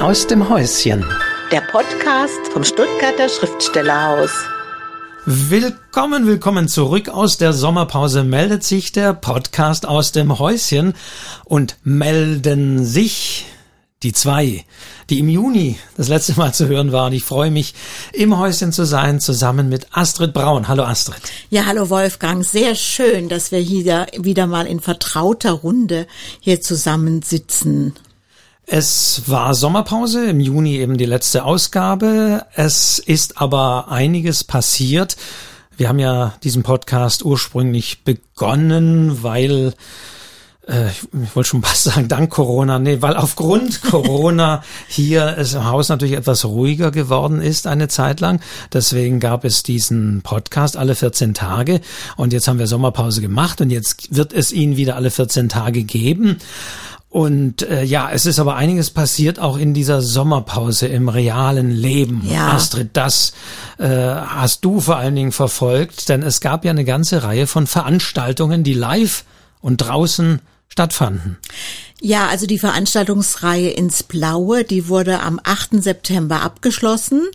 aus dem Häuschen. Der Podcast vom Stuttgarter Schriftstellerhaus. Willkommen, willkommen zurück aus der Sommerpause. Meldet sich der Podcast aus dem Häuschen und melden sich die zwei, die im Juni das letzte Mal zu hören waren. Ich freue mich, im Häuschen zu sein, zusammen mit Astrid Braun. Hallo Astrid. Ja, hallo Wolfgang. Sehr schön, dass wir hier wieder mal in vertrauter Runde hier zusammensitzen. Es war Sommerpause, im Juni eben die letzte Ausgabe. Es ist aber einiges passiert. Wir haben ja diesen Podcast ursprünglich begonnen, weil äh, ich wollte schon fast sagen, dank Corona, nee, weil aufgrund Corona hier es im Haus natürlich etwas ruhiger geworden ist eine Zeit lang. Deswegen gab es diesen Podcast alle 14 Tage und jetzt haben wir Sommerpause gemacht und jetzt wird es ihn wieder alle 14 Tage geben. Und äh, ja, es ist aber einiges passiert auch in dieser Sommerpause im realen Leben. Ja. Astrid, das äh, hast du vor allen Dingen verfolgt, denn es gab ja eine ganze Reihe von Veranstaltungen, die live und draußen stattfanden. Ja, also die Veranstaltungsreihe ins Blaue, die wurde am 8. September abgeschlossen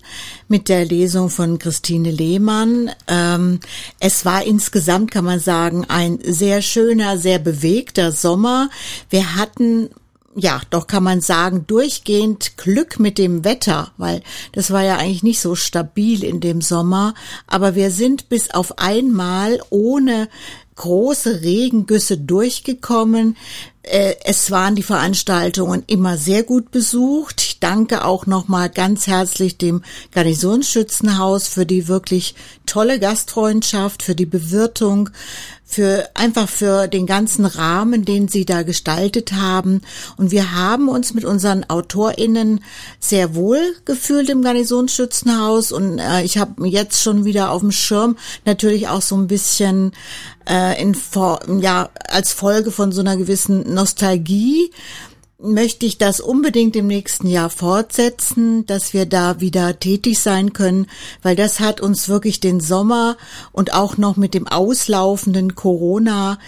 mit der Lesung von Christine Lehmann. Ähm, es war insgesamt, kann man sagen, ein sehr schöner, sehr bewegter Sommer. Wir hatten ja, doch kann man sagen, durchgehend Glück mit dem Wetter, weil das war ja eigentlich nicht so stabil in dem Sommer. Aber wir sind bis auf einmal ohne große Regengüsse durchgekommen. Äh, es waren die Veranstaltungen immer sehr gut besucht. Ich danke auch nochmal ganz herzlich dem Garnisonsschützenhaus für die wirklich tolle Gastfreundschaft, für die Bewirtung, für einfach für den ganzen Rahmen, den sie da gestaltet haben. Und wir haben uns mit unseren AutorInnen sehr wohl gefühlt im Garnisonsschützenhaus. Und äh, ich habe jetzt schon wieder auf dem Schirm natürlich auch so ein bisschen äh, in, ja, als Folge von so einer gewissen Nostalgie möchte ich das unbedingt im nächsten Jahr fortsetzen, dass wir da wieder tätig sein können, weil das hat uns wirklich den Sommer und auch noch mit dem auslaufenden Corona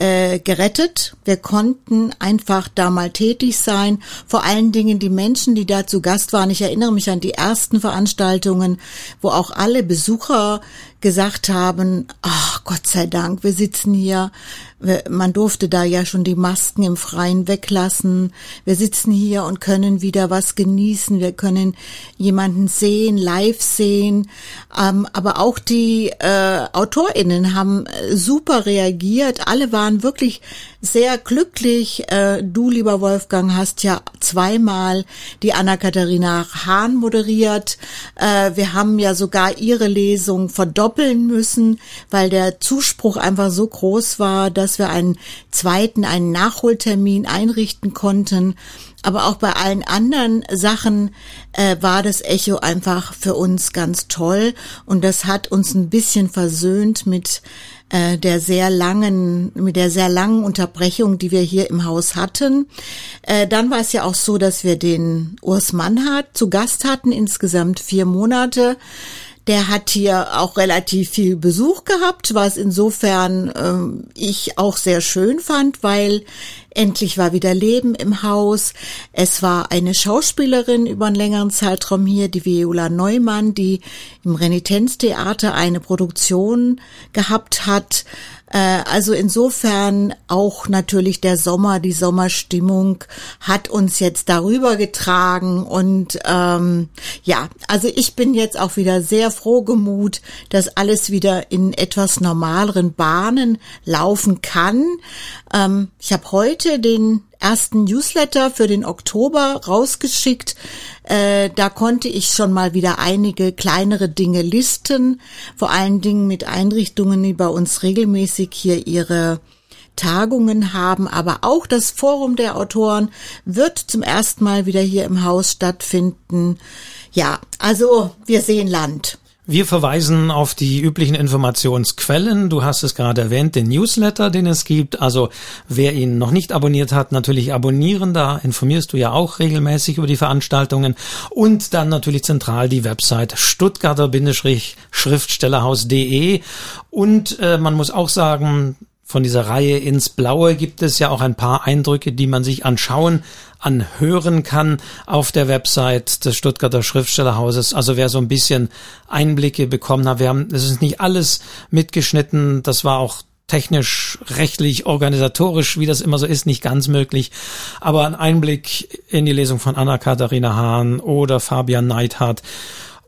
äh, gerettet. Wir konnten einfach da mal tätig sein. Vor allen Dingen die Menschen, die da zu Gast waren. Ich erinnere mich an die ersten Veranstaltungen, wo auch alle Besucher gesagt haben, ach Gott sei Dank, wir sitzen hier, man durfte da ja schon die Masken im Freien weglassen, wir sitzen hier und können wieder was genießen, wir können jemanden sehen, live sehen, ähm, aber auch die äh, AutorInnen haben äh, super reagiert, alle waren wirklich sehr glücklich. Äh, du, lieber Wolfgang, hast ja zweimal die Anna-Katharina Hahn moderiert. Wir haben ja sogar ihre Lesung verdoppeln müssen, weil der Zuspruch einfach so groß war, dass wir einen zweiten, einen Nachholtermin einrichten konnten. Aber auch bei allen anderen Sachen äh, war das Echo einfach für uns ganz toll und das hat uns ein bisschen versöhnt mit äh, der sehr langen, mit der sehr langen Unterbrechung, die wir hier im Haus hatten. Äh, dann war es ja auch so, dass wir den Urs Mannhardt zu Gast hatten, insgesamt vier Monate. Der hat hier auch relativ viel Besuch gehabt, was insofern ähm, ich auch sehr schön fand, weil endlich war wieder Leben im Haus. Es war eine Schauspielerin über einen längeren Zeitraum hier, die Viola Neumann, die im Renitenztheater eine Produktion gehabt hat. Äh, also insofern auch natürlich der Sommer, die Sommerstimmung hat uns jetzt darüber getragen und ähm, ja, also ich bin jetzt auch wieder sehr froh gemut, dass alles wieder in etwas normaleren Bahnen laufen kann. Ähm, ich habe heute den ersten Newsletter für den Oktober rausgeschickt. Äh, da konnte ich schon mal wieder einige kleinere Dinge listen, vor allen Dingen mit Einrichtungen, die bei uns regelmäßig hier ihre Tagungen haben, aber auch das Forum der Autoren wird zum ersten Mal wieder hier im Haus stattfinden. Ja, also wir sehen Land. Wir verweisen auf die üblichen Informationsquellen. Du hast es gerade erwähnt, den Newsletter, den es gibt. Also wer ihn noch nicht abonniert hat, natürlich abonnieren. Da informierst du ja auch regelmäßig über die Veranstaltungen. Und dann natürlich zentral die Website stuttgarter-schriftstellerhaus.de. Und äh, man muss auch sagen, von dieser Reihe ins Blaue gibt es ja auch ein paar Eindrücke, die man sich anschauen, anhören kann auf der Website des Stuttgarter Schriftstellerhauses. Also wer so ein bisschen Einblicke bekommen hat, wir haben, es ist nicht alles mitgeschnitten, das war auch technisch, rechtlich, organisatorisch, wie das immer so ist, nicht ganz möglich. Aber ein Einblick in die Lesung von Anna-Katharina Hahn oder Fabian Neidhardt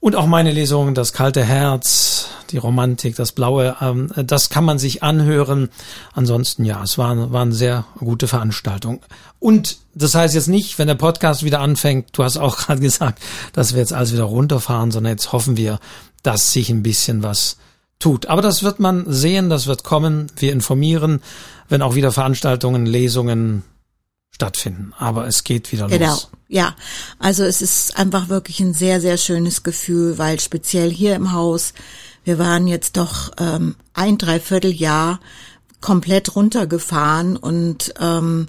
und auch meine Lesung, das kalte Herz, die Romantik, das Blaue, ähm, das kann man sich anhören. Ansonsten, ja, es war, war eine sehr gute Veranstaltung. Und das heißt jetzt nicht, wenn der Podcast wieder anfängt, du hast auch gerade gesagt, dass wir jetzt alles wieder runterfahren, sondern jetzt hoffen wir, dass sich ein bisschen was tut. Aber das wird man sehen, das wird kommen. Wir informieren, wenn auch wieder Veranstaltungen, Lesungen stattfinden. Aber es geht wieder genau. los. Ja, also es ist einfach wirklich ein sehr, sehr schönes Gefühl, weil speziell hier im Haus, wir waren jetzt doch ähm, ein Dreivierteljahr komplett runtergefahren und ähm,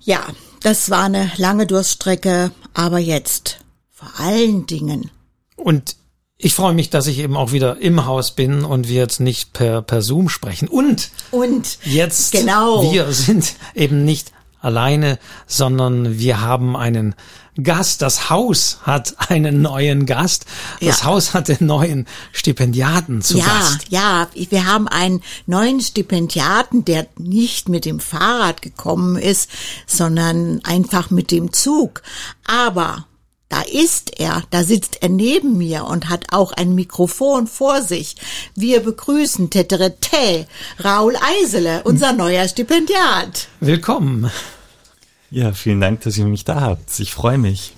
ja, das war eine lange Durststrecke, aber jetzt vor allen Dingen. Und ich freue mich, dass ich eben auch wieder im Haus bin und wir jetzt nicht per, per Zoom sprechen. Und, und jetzt, genau. wir sind eben nicht alleine, sondern wir haben einen Gast. Das Haus hat einen neuen Gast. Das ja. Haus hat den neuen Stipendiaten zu ja, Gast. Ja, wir haben einen neuen Stipendiaten, der nicht mit dem Fahrrad gekommen ist, sondern einfach mit dem Zug. Aber da ist er, da sitzt er neben mir und hat auch ein Mikrofon vor sich. Wir begrüßen Teterete, Raul Eisele, unser neuer Stipendiat. Willkommen. Ja, vielen Dank, dass ihr mich da habt. Ich freue mich.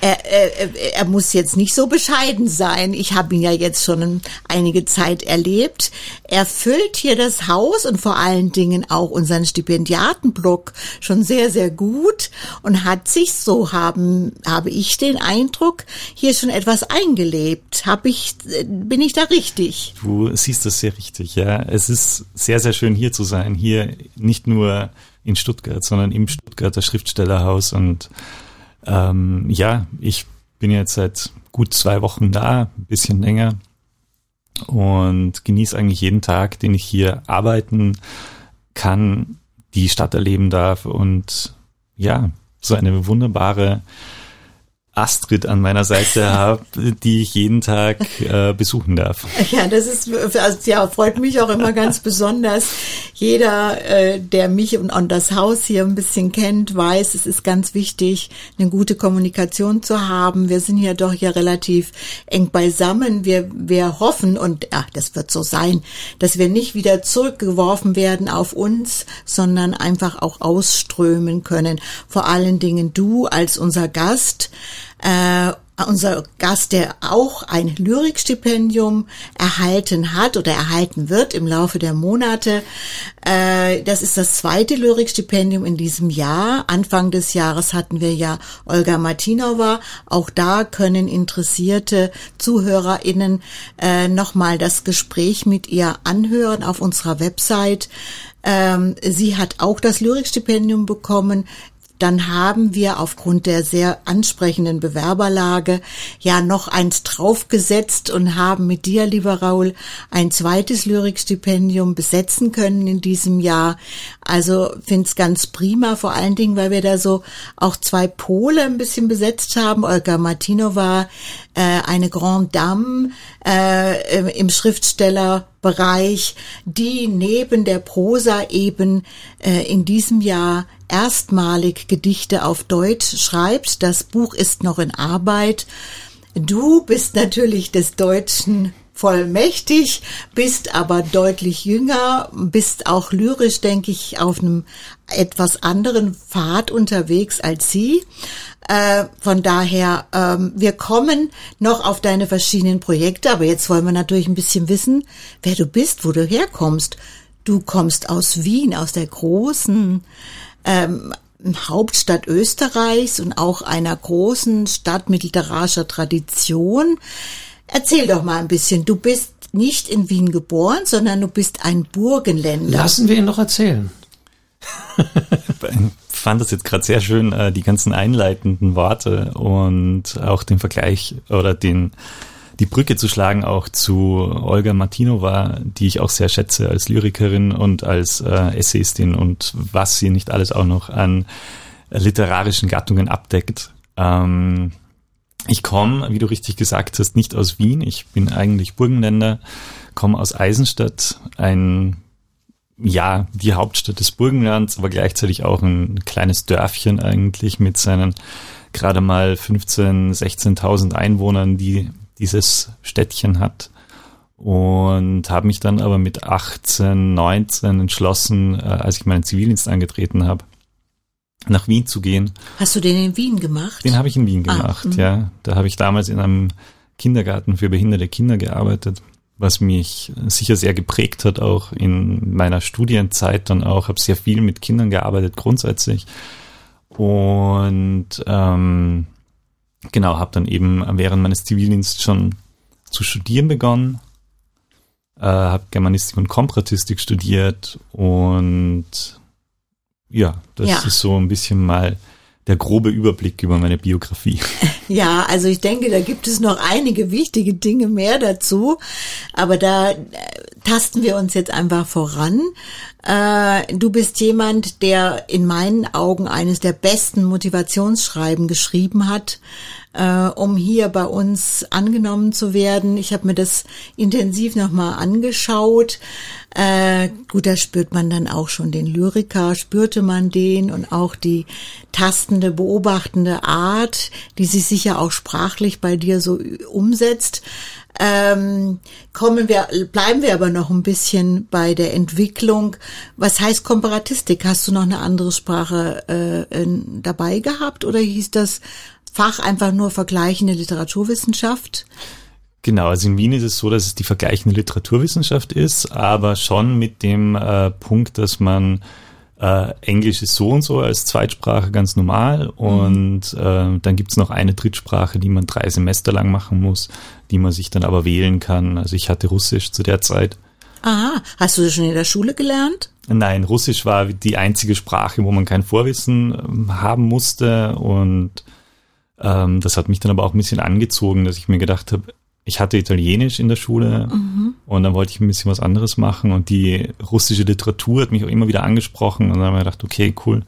Er, er, er muss jetzt nicht so bescheiden sein. Ich habe ihn ja jetzt schon einige Zeit erlebt. Er füllt hier das Haus und vor allen Dingen auch unseren Stipendiatenblock schon sehr, sehr gut und hat sich, so haben, habe ich den Eindruck, hier schon etwas eingelebt. Hab ich, bin ich da richtig? Du siehst das sehr richtig, ja. Es ist sehr, sehr schön hier zu sein. Hier nicht nur in Stuttgart, sondern im Stuttgarter Schriftstellerhaus. Und ähm, ja, ich bin jetzt seit gut zwei Wochen da, ein bisschen länger und genieße eigentlich jeden Tag, den ich hier arbeiten kann, die Stadt erleben darf und ja, so eine wunderbare Astrid an meiner Seite habe, die ich jeden Tag äh, besuchen darf. Ja, das ist also, ja freut mich auch immer ganz besonders. Jeder, äh, der mich und, und das Haus hier ein bisschen kennt, weiß, es ist ganz wichtig, eine gute Kommunikation zu haben. Wir sind ja doch hier relativ eng beisammen. Wir wir hoffen und ja, das wird so sein, dass wir nicht wieder zurückgeworfen werden auf uns, sondern einfach auch ausströmen können. Vor allen Dingen du als unser Gast äh, unser Gast, der auch ein Lyrikstipendium erhalten hat oder erhalten wird im Laufe der Monate. Äh, das ist das zweite Lyrikstipendium in diesem Jahr. Anfang des Jahres hatten wir ja Olga Martinova. Auch da können interessierte ZuhörerInnen äh, nochmal das Gespräch mit ihr anhören auf unserer Website. Ähm, sie hat auch das Lyrikstipendium bekommen dann haben wir aufgrund der sehr ansprechenden Bewerberlage ja noch eins draufgesetzt und haben mit dir, lieber Raul, ein zweites Lyrikstipendium besetzen können in diesem Jahr. Also find's ganz prima, vor allen Dingen, weil wir da so auch zwei Pole ein bisschen besetzt haben. Olga Martinova, äh, eine Grande Dame äh, im Schriftstellerbereich, die neben der Prosa eben äh, in diesem Jahr erstmalig Gedichte auf Deutsch schreibt. Das Buch ist noch in Arbeit. Du bist natürlich des Deutschen vollmächtig, bist aber deutlich jünger, bist auch lyrisch, denke ich, auf einem etwas anderen Pfad unterwegs als sie. Äh, von daher, ähm, wir kommen noch auf deine verschiedenen Projekte, aber jetzt wollen wir natürlich ein bisschen wissen, wer du bist, wo du herkommst. Du kommst aus Wien, aus der großen ähm, Hauptstadt Österreichs und auch einer großen Stadt mit literarischer Tradition. Erzähl doch mal ein bisschen. Du bist nicht in Wien geboren, sondern du bist ein Burgenländer. Lassen wir ihn doch erzählen. ich fand das jetzt gerade sehr schön, äh, die ganzen einleitenden Worte und auch den Vergleich oder den die Brücke zu schlagen auch zu Olga Martinova, die ich auch sehr schätze als Lyrikerin und als äh, Essayistin und was sie nicht alles auch noch an literarischen Gattungen abdeckt. Ähm, ich komme, wie du richtig gesagt hast, nicht aus Wien. Ich bin eigentlich Burgenländer, komme aus Eisenstadt, ein ja, die Hauptstadt des Burgenlands, aber gleichzeitig auch ein kleines Dörfchen eigentlich mit seinen gerade mal 15, 16.000 Einwohnern, die dieses Städtchen hat. Und habe mich dann aber mit 18, 19 entschlossen, äh, als ich meinen Zivildienst angetreten habe, nach Wien zu gehen. Hast du den in Wien gemacht? Den habe ich in Wien ah, gemacht, ah, ja. Da habe ich damals in einem Kindergarten für behinderte Kinder gearbeitet, was mich sicher sehr geprägt hat, auch in meiner Studienzeit dann auch. Habe sehr viel mit Kindern gearbeitet grundsätzlich und ähm, genau, habe dann eben während meines Zivildienstes schon zu studieren begonnen, äh, habe Germanistik und Komparatistik studiert und ja, das ja. ist so ein bisschen mal der grobe Überblick über meine Biografie. Ja, also ich denke, da gibt es noch einige wichtige Dinge mehr dazu, aber da äh, tasten wir uns jetzt einfach voran. Äh, du bist jemand, der in meinen Augen eines der besten Motivationsschreiben geschrieben hat äh, um hier bei uns angenommen zu werden. Ich habe mir das intensiv nochmal angeschaut. Äh, gut, da spürt man dann auch schon den Lyriker, spürte man den und auch die tastende, beobachtende Art, die sich sicher auch sprachlich bei dir so umsetzt. Ähm, kommen wir, bleiben wir aber noch ein bisschen bei der Entwicklung. Was heißt Komparatistik? Hast du noch eine andere Sprache äh, dabei gehabt oder hieß das Fach einfach nur vergleichende Literaturwissenschaft? Genau, also in Wien ist es so, dass es die vergleichende Literaturwissenschaft ist, aber schon mit dem äh, Punkt, dass man äh, Englisch ist so und so als Zweitsprache ganz normal mhm. und äh, dann gibt's noch eine Drittsprache, die man drei Semester lang machen muss, die man sich dann aber wählen kann. Also ich hatte Russisch zu der Zeit. Aha, hast du das schon in der Schule gelernt? Nein, Russisch war die einzige Sprache, wo man kein Vorwissen ähm, haben musste und ähm, das hat mich dann aber auch ein bisschen angezogen, dass ich mir gedacht habe, ich hatte Italienisch in der Schule mhm. und dann wollte ich ein bisschen was anderes machen und die russische Literatur hat mich auch immer wieder angesprochen und dann habe ich gedacht, okay, cool,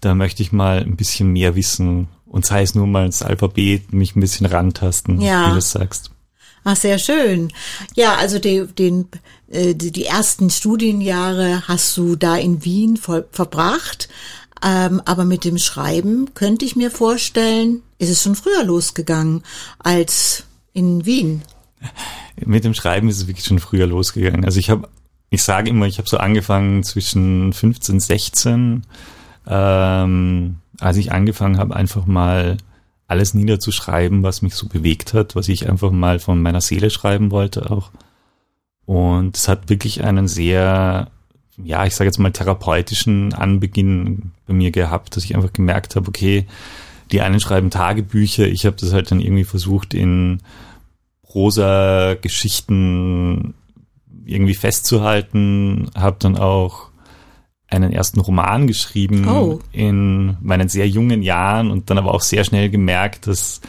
da möchte ich mal ein bisschen mehr wissen und sei es nur mal das Alphabet, mich ein bisschen rantasten, ja. wie du sagst. Ach, sehr schön. Ja, also die, den, äh, die ersten Studienjahre hast du da in Wien voll, verbracht. Ähm, aber mit dem Schreiben könnte ich mir vorstellen, ist es schon früher losgegangen als in Wien. Mit dem Schreiben ist es wirklich schon früher losgegangen. Also ich habe, ich sage immer, ich habe so angefangen zwischen 15, 16, ähm, als ich angefangen habe, einfach mal alles niederzuschreiben, was mich so bewegt hat, was ich einfach mal von meiner Seele schreiben wollte auch. Und es hat wirklich einen sehr ja, ich sage jetzt mal therapeutischen Anbeginn bei mir gehabt, dass ich einfach gemerkt habe, okay, die einen schreiben Tagebücher, ich habe das halt dann irgendwie versucht in rosa Geschichten irgendwie festzuhalten, habe dann auch einen ersten Roman geschrieben oh. in meinen sehr jungen Jahren und dann aber auch sehr schnell gemerkt, dass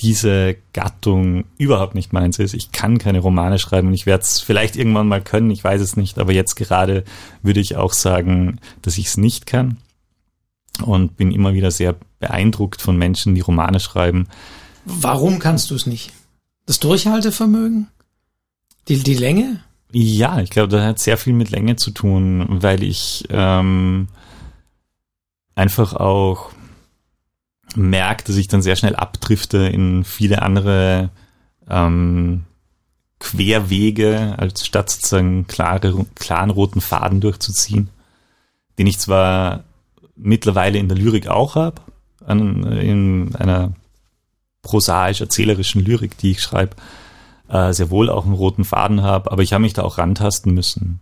diese Gattung überhaupt nicht meins ist. Ich kann keine Romane schreiben und ich werde es vielleicht irgendwann mal können, ich weiß es nicht, aber jetzt gerade würde ich auch sagen, dass ich es nicht kann und bin immer wieder sehr beeindruckt von Menschen, die Romane schreiben. Warum kannst du es nicht? Das Durchhaltevermögen? Die, die Länge? Ja, ich glaube, das hat sehr viel mit Länge zu tun, weil ich ähm, einfach auch merke, dass ich dann sehr schnell abdrifte in viele andere ähm, Querwege, als statt sozusagen klare, klaren roten Faden durchzuziehen, den ich zwar mittlerweile in der Lyrik auch habe, in einer prosaisch-erzählerischen Lyrik, die ich schreibe, äh, sehr wohl auch einen roten Faden habe, aber ich habe mich da auch rantasten müssen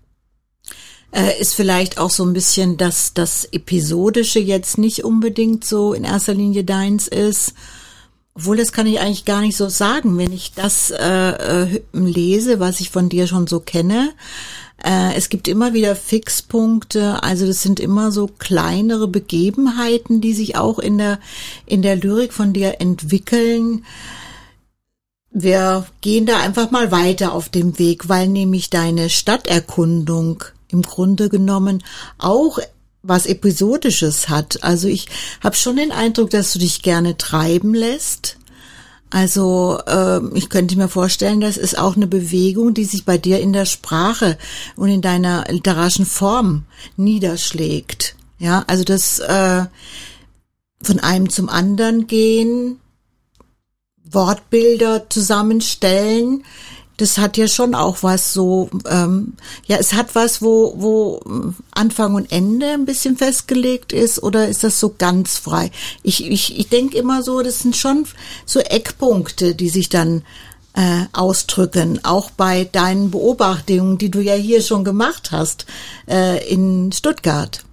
äh, ist vielleicht auch so ein bisschen, dass das Episodische jetzt nicht unbedingt so in erster Linie deins ist. Obwohl, das kann ich eigentlich gar nicht so sagen, wenn ich das äh, äh, lese, was ich von dir schon so kenne. Äh, es gibt immer wieder Fixpunkte, also das sind immer so kleinere Begebenheiten, die sich auch in der in der Lyrik von dir entwickeln wir gehen da einfach mal weiter auf dem Weg, weil nämlich deine Stadterkundung im Grunde genommen auch was Episodisches hat. Also ich habe schon den Eindruck, dass du dich gerne treiben lässt. Also äh, ich könnte mir vorstellen, das ist auch eine Bewegung, die sich bei dir in der Sprache und in deiner literarischen Form niederschlägt. Ja, also das äh, von einem zum anderen gehen, Wortbilder zusammenstellen, das hat ja schon auch was so, ähm, ja, es hat was, wo, wo Anfang und Ende ein bisschen festgelegt ist, oder ist das so ganz frei? Ich, ich, ich denke immer so, das sind schon so Eckpunkte, die sich dann äh, ausdrücken, auch bei deinen Beobachtungen, die du ja hier schon gemacht hast äh, in Stuttgart.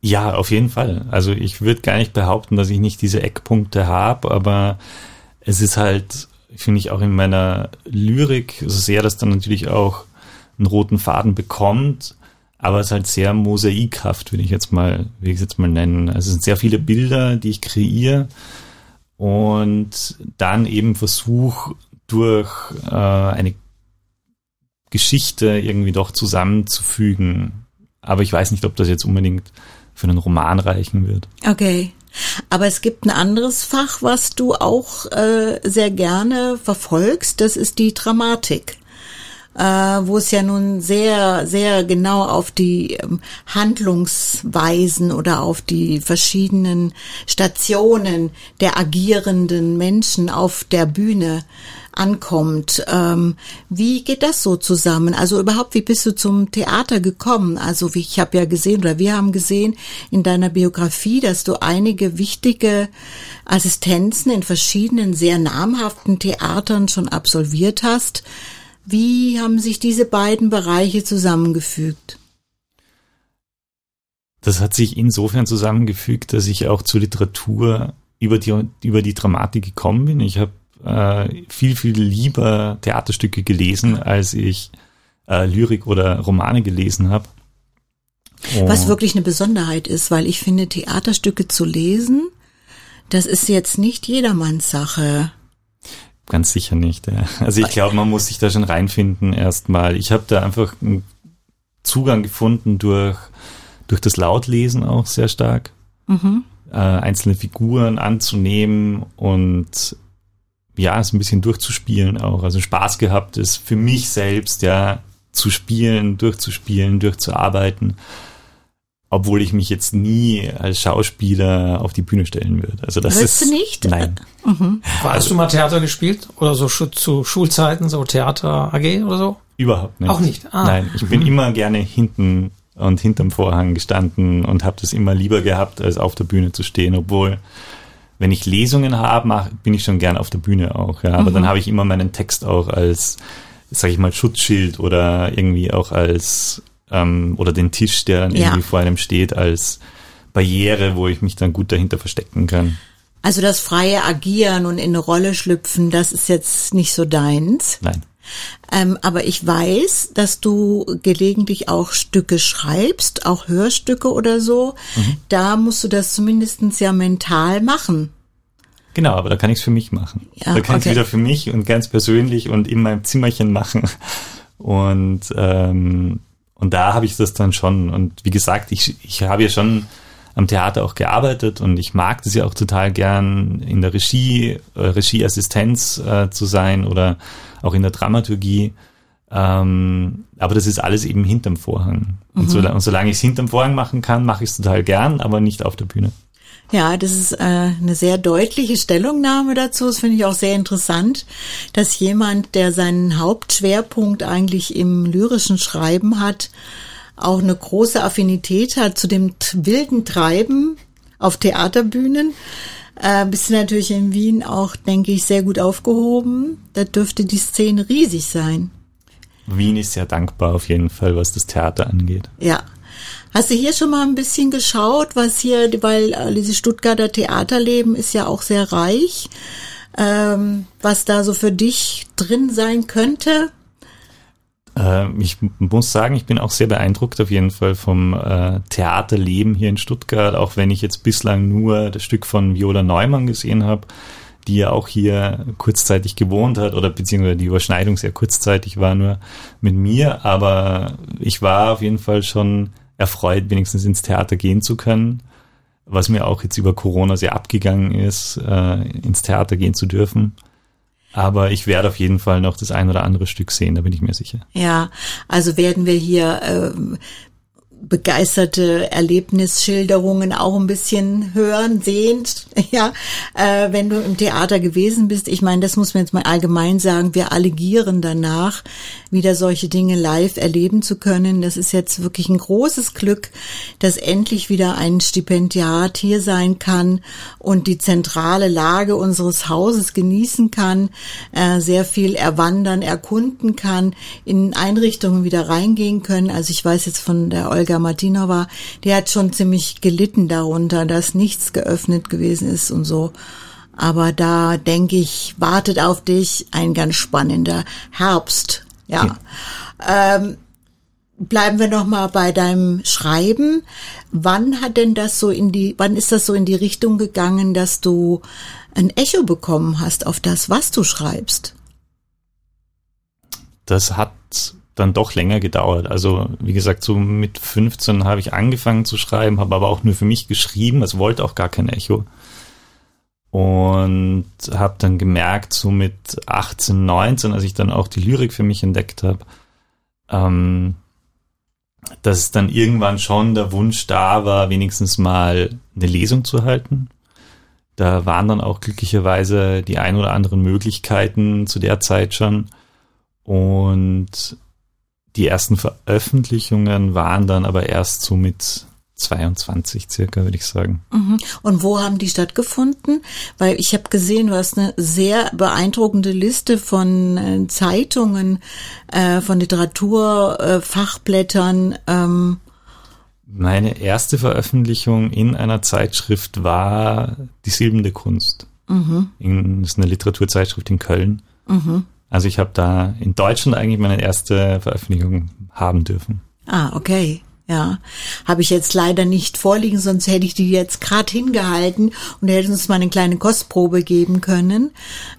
Ja, auf jeden Fall. Also ich würde gar nicht behaupten, dass ich nicht diese Eckpunkte habe, aber es ist halt, finde ich, auch in meiner Lyrik so sehr, dass dann natürlich auch einen roten Faden bekommt, aber es ist halt sehr mosaikhaft, würde ich jetzt mal, will ich jetzt mal nennen. Also es sind sehr viele Bilder, die ich kreiere und dann eben versuche durch äh, eine Geschichte irgendwie doch zusammenzufügen. Aber ich weiß nicht, ob das jetzt unbedingt für einen Roman reichen wird. Okay. Aber es gibt ein anderes Fach, was du auch äh, sehr gerne verfolgst, das ist die Dramatik. Äh, wo es ja nun sehr, sehr genau auf die ähm, Handlungsweisen oder auf die verschiedenen Stationen der agierenden Menschen auf der Bühne ankommt. Ähm, wie geht das so zusammen? Also überhaupt, wie bist du zum Theater gekommen? Also wie ich habe ja gesehen oder wir haben gesehen in deiner Biografie, dass du einige wichtige Assistenzen in verschiedenen sehr namhaften Theatern schon absolviert hast. Wie haben sich diese beiden Bereiche zusammengefügt? Das hat sich insofern zusammengefügt, dass ich auch zur Literatur über die, über die Dramatik gekommen bin. Ich habe äh, viel, viel lieber Theaterstücke gelesen, als ich äh, Lyrik oder Romane gelesen habe. Was wirklich eine Besonderheit ist, weil ich finde, Theaterstücke zu lesen, das ist jetzt nicht jedermanns Sache. Ganz sicher nicht. Ja. Also ich glaube, man muss sich da schon reinfinden erstmal. Ich habe da einfach einen Zugang gefunden durch, durch das Lautlesen auch sehr stark. Mhm. Äh, einzelne Figuren anzunehmen und ja, es ein bisschen durchzuspielen auch. Also Spaß gehabt ist für mich selbst, ja, zu spielen, durchzuspielen, durchzuarbeiten. Obwohl ich mich jetzt nie als Schauspieler auf die Bühne stellen würde. Also das Willst ist. du nicht? Nein. Mhm. Hast du mal Theater gespielt? Oder so zu Schulzeiten, so Theater AG oder so? Überhaupt nicht. Auch nicht. Ah. Nein, ich bin mhm. immer gerne hinten und hinterm Vorhang gestanden und habe das immer lieber gehabt, als auf der Bühne zu stehen, obwohl wenn ich Lesungen habe, mach, bin ich schon gern auf der Bühne auch. Ja. Aber mhm. dann habe ich immer meinen Text auch als, sag ich mal, Schutzschild oder irgendwie auch als ähm, oder den Tisch, der dann ja. irgendwie vor einem steht, als Barriere, wo ich mich dann gut dahinter verstecken kann. Also das freie Agieren und in eine Rolle schlüpfen, das ist jetzt nicht so deins. Nein. Ähm, aber ich weiß, dass du gelegentlich auch Stücke schreibst, auch Hörstücke oder so. Mhm. Da musst du das zumindestens ja mental machen. Genau, aber da kann ich es für mich machen. Ja, da kann ich okay. wieder für mich und ganz persönlich und in meinem Zimmerchen machen. Und, ähm, und da habe ich das dann schon. Und wie gesagt, ich, ich habe ja schon am Theater auch gearbeitet und ich mag das ja auch total gern, in der Regie, äh, Regieassistenz äh, zu sein oder auch in der Dramaturgie. Ähm, aber das ist alles eben hinterm Vorhang. Mhm. Und, so, und solange ich es hinterm Vorhang machen kann, mache ich es total gern, aber nicht auf der Bühne. Ja, das ist äh, eine sehr deutliche Stellungnahme dazu. Das finde ich auch sehr interessant, dass jemand, der seinen Hauptschwerpunkt eigentlich im lyrischen Schreiben hat, auch eine große Affinität hat zu dem wilden Treiben auf Theaterbühnen. Äh, bist du natürlich in Wien auch, denke ich, sehr gut aufgehoben. Da dürfte die Szene riesig sein. Wien ist sehr dankbar auf jeden Fall, was das Theater angeht. Ja. Hast du hier schon mal ein bisschen geschaut, was hier, weil äh, dieses Stuttgarter Theaterleben ist ja auch sehr reich, ähm, was da so für dich drin sein könnte? Äh, ich muss sagen, ich bin auch sehr beeindruckt auf jeden Fall vom äh, Theaterleben hier in Stuttgart, auch wenn ich jetzt bislang nur das Stück von Viola Neumann gesehen habe, die ja auch hier kurzzeitig gewohnt hat oder beziehungsweise die Überschneidung sehr kurzzeitig war nur mit mir, aber ich war auf jeden Fall schon erfreut, wenigstens ins Theater gehen zu können, was mir auch jetzt über Corona sehr abgegangen ist, äh, ins Theater gehen zu dürfen. Aber ich werde auf jeden Fall noch das ein oder andere Stück sehen, da bin ich mir sicher. Ja, also werden wir hier ähm, begeisterte Erlebnisschilderungen auch ein bisschen hören, sehen, ja, äh, wenn du im Theater gewesen bist. Ich meine, das muss man jetzt mal allgemein sagen. Wir alle gieren danach, wieder solche Dinge live erleben zu können. Das ist jetzt wirklich ein großes Glück, dass endlich wieder ein Stipendiat hier sein kann und die zentrale Lage unseres Hauses genießen kann, äh, sehr viel erwandern, erkunden kann, in Einrichtungen wieder reingehen können. Also ich weiß jetzt von der Olga Olga Martinova, die hat schon ziemlich gelitten darunter, dass nichts geöffnet gewesen ist und so. Aber da denke ich, wartet auf dich ein ganz spannender Herbst. Ja. ja. Ähm, bleiben wir noch mal bei deinem Schreiben. Wann hat denn das so in die, wann ist das so in die Richtung gegangen, dass du ein Echo bekommen hast auf das, was du schreibst? Das hat dann doch länger gedauert. Also wie gesagt, so mit 15 habe ich angefangen zu schreiben, habe aber auch nur für mich geschrieben. Es wollte auch gar kein Echo. Und habe dann gemerkt, so mit 18, 19, als ich dann auch die Lyrik für mich entdeckt habe, ähm, dass dann irgendwann schon der Wunsch da war, wenigstens mal eine Lesung zu halten. Da waren dann auch glücklicherweise die ein oder anderen Möglichkeiten zu der Zeit schon. Und die ersten Veröffentlichungen waren dann aber erst so mit 22 circa, würde ich sagen. Mhm. Und wo haben die stattgefunden? Weil ich habe gesehen, du hast eine sehr beeindruckende Liste von äh, Zeitungen, äh, von Literaturfachblättern. Äh, ähm. Meine erste Veröffentlichung in einer Zeitschrift war Die Silbende Kunst. Mhm. In, das ist eine Literaturzeitschrift in Köln. Mhm. Also ich habe da in Deutschland eigentlich meine erste Veröffentlichung haben dürfen. Ah, okay. Ja, habe ich jetzt leider nicht vorliegen, sonst hätte ich die jetzt gerade hingehalten und hätte uns mal eine kleine Kostprobe geben können,